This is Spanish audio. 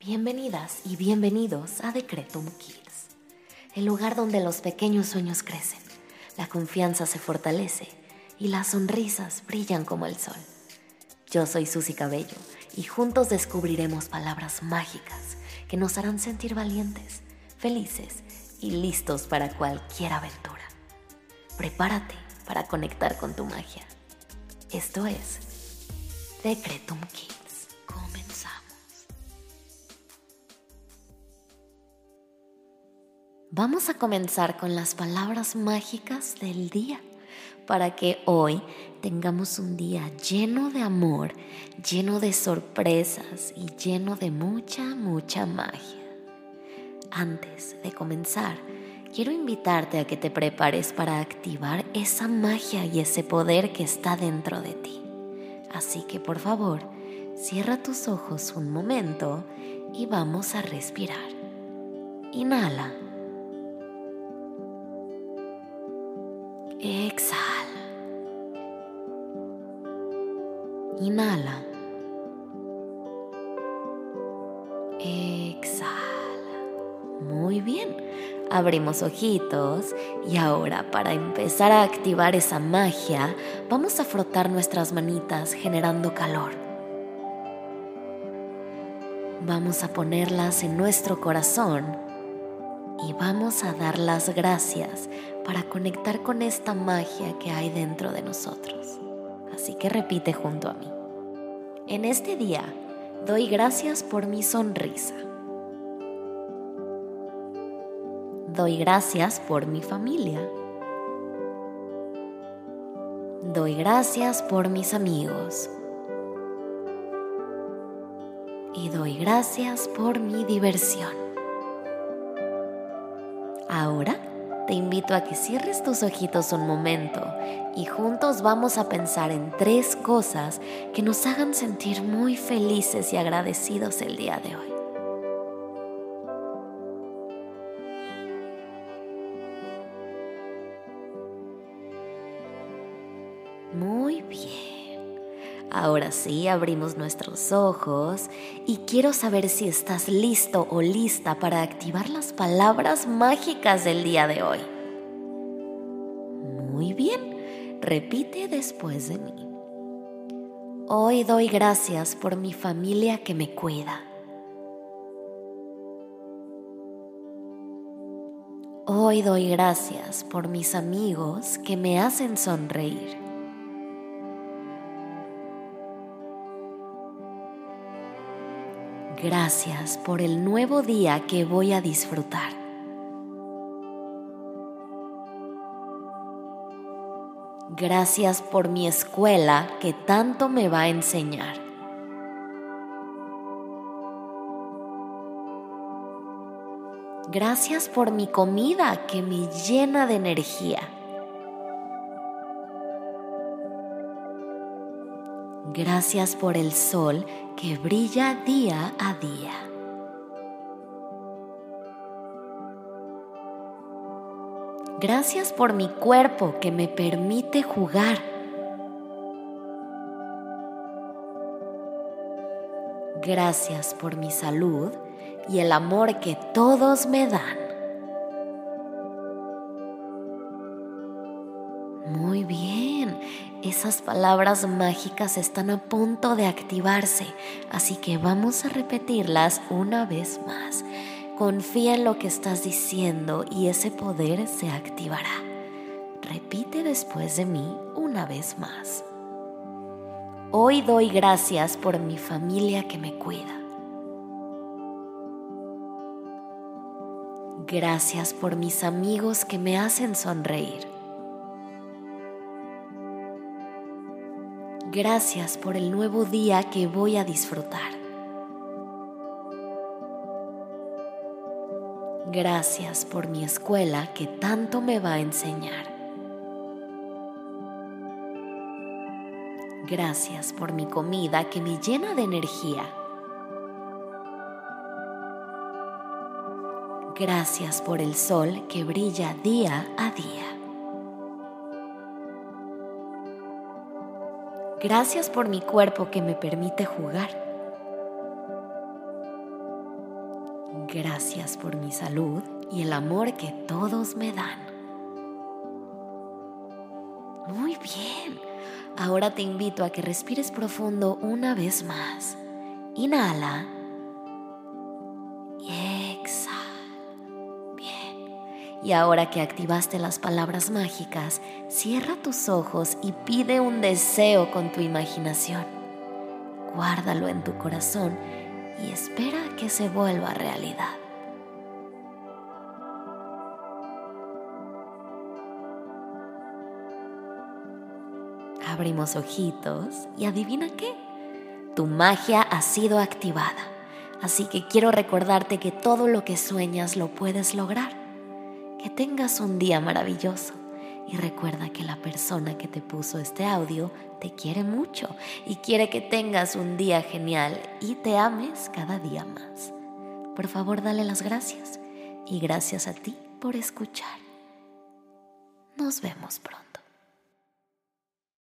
Bienvenidas y bienvenidos a Decretum Kids, el lugar donde los pequeños sueños crecen, la confianza se fortalece y las sonrisas brillan como el sol. Yo soy Susy Cabello y juntos descubriremos palabras mágicas que nos harán sentir valientes, felices y listos para cualquier aventura. Prepárate para conectar con tu magia. Esto es Decretum Kids. Comenzamos. Vamos a comenzar con las palabras mágicas del día para que hoy tengamos un día lleno de amor, lleno de sorpresas y lleno de mucha, mucha magia. Antes de comenzar, quiero invitarte a que te prepares para activar esa magia y ese poder que está dentro de ti. Así que por favor, cierra tus ojos un momento y vamos a respirar. Inhala. Exhala. Inhala. Exhala. Muy bien. Abrimos ojitos y ahora para empezar a activar esa magia vamos a frotar nuestras manitas generando calor. Vamos a ponerlas en nuestro corazón y vamos a dar las gracias para conectar con esta magia que hay dentro de nosotros. Así que repite junto a mí. En este día doy gracias por mi sonrisa. Doy gracias por mi familia. Doy gracias por mis amigos. Y doy gracias por mi diversión. Ahora te invito a que cierres tus ojitos un momento y juntos vamos a pensar en tres cosas que nos hagan sentir muy felices y agradecidos el día de hoy. Muy bien. Ahora sí, abrimos nuestros ojos y quiero saber si estás listo o lista para activar las palabras mágicas del día de hoy. Muy bien, repite después de mí. Hoy doy gracias por mi familia que me cuida. Hoy doy gracias por mis amigos que me hacen sonreír. Gracias por el nuevo día que voy a disfrutar. Gracias por mi escuela que tanto me va a enseñar. Gracias por mi comida que me llena de energía. Gracias por el sol que brilla día a día. Gracias por mi cuerpo que me permite jugar. Gracias por mi salud y el amor que todos me dan. Muy bien, esas palabras mágicas están a punto de activarse, así que vamos a repetirlas una vez más. Confía en lo que estás diciendo y ese poder se activará. Repite después de mí una vez más. Hoy doy gracias por mi familia que me cuida. Gracias por mis amigos que me hacen sonreír. Gracias por el nuevo día que voy a disfrutar. Gracias por mi escuela que tanto me va a enseñar. Gracias por mi comida que me llena de energía. Gracias por el sol que brilla día a día. Gracias por mi cuerpo que me permite jugar. Gracias por mi salud y el amor que todos me dan. Muy bien. Ahora te invito a que respires profundo una vez más. Inhala. Y ahora que activaste las palabras mágicas, cierra tus ojos y pide un deseo con tu imaginación. Guárdalo en tu corazón y espera que se vuelva realidad. Abrimos ojitos y adivina qué, tu magia ha sido activada. Así que quiero recordarte que todo lo que sueñas lo puedes lograr. Que tengas un día maravilloso y recuerda que la persona que te puso este audio te quiere mucho y quiere que tengas un día genial y te ames cada día más. Por favor, dale las gracias y gracias a ti por escuchar. Nos vemos pronto.